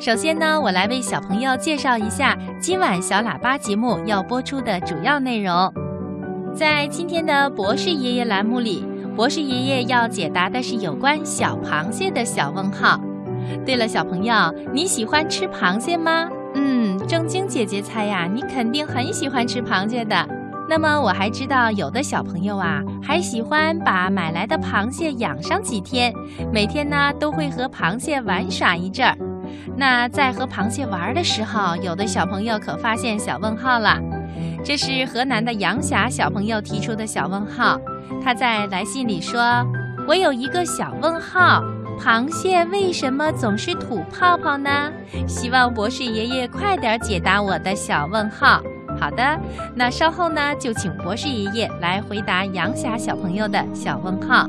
首先呢，我来为小朋友介绍一下今晚小喇叭节目要播出的主要内容。在今天的博士爷爷栏目里，博士爷爷要解答的是有关小螃蟹的小问号。对了，小朋友，你喜欢吃螃蟹吗？嗯，正经姐姐猜呀，你肯定很喜欢吃螃蟹的。那么我还知道，有的小朋友啊，还喜欢把买来的螃蟹养上几天，每天呢都会和螃蟹玩耍一阵儿。那在和螃蟹玩的时候，有的小朋友可发现小问号了。这是河南的杨霞小朋友提出的小问号，他在来信里说：“我有一个小问号，螃蟹为什么总是吐泡泡呢？希望博士爷爷快点解答我的小问号。”好的，那稍后呢，就请博士爷爷来回答杨霞小朋友的小问号。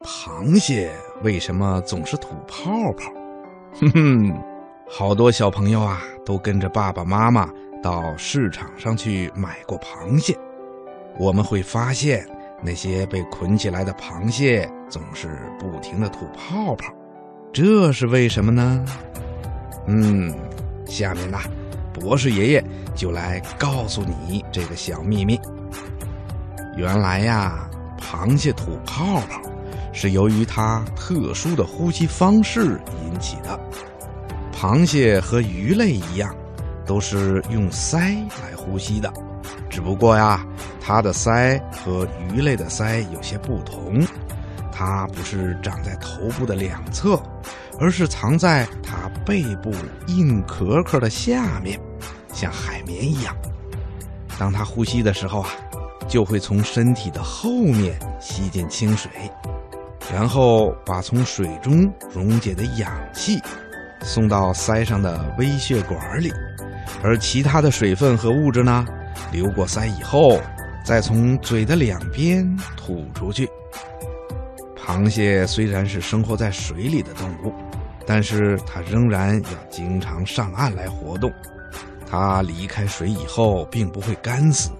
螃蟹为什么总是吐泡泡？哼哼，好多小朋友啊，都跟着爸爸妈妈到市场上去买过螃蟹。我们会发现，那些被捆起来的螃蟹总是不停的吐泡泡，这是为什么呢？嗯，下面呢，博士爷爷就来告诉你这个小秘密。原来呀，螃蟹吐泡泡。是由于它特殊的呼吸方式引起的。螃蟹和鱼类一样，都是用鳃来呼吸的，只不过呀，它的鳃和鱼类的鳃有些不同，它不是长在头部的两侧，而是藏在它背部硬壳壳的下面，像海绵一样。当它呼吸的时候啊，就会从身体的后面吸进清水。然后把从水中溶解的氧气送到鳃上的微血管里，而其他的水分和物质呢，流过鳃以后，再从嘴的两边吐出去。螃蟹虽然是生活在水里的动物，但是它仍然要经常上岸来活动。它离开水以后，并不会干死，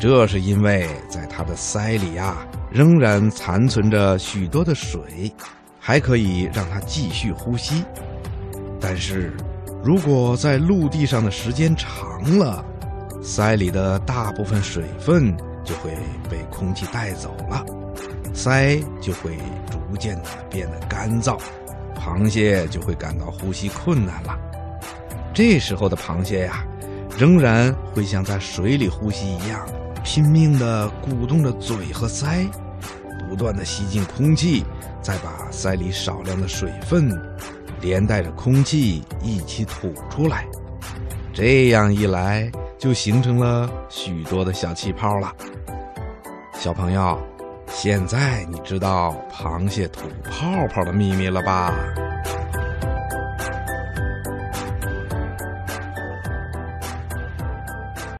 这是因为在它的鳃里呀。仍然残存着许多的水，还可以让它继续呼吸。但是，如果在陆地上的时间长了，鳃里的大部分水分就会被空气带走了，鳃就会逐渐的变得干燥，螃蟹就会感到呼吸困难了。这时候的螃蟹呀，仍然会像在水里呼吸一样。拼命地鼓动着嘴和腮，不断地吸进空气，再把腮里少量的水分连带着空气一起吐出来。这样一来，就形成了许多的小气泡了。小朋友，现在你知道螃蟹吐泡泡的秘密了吧？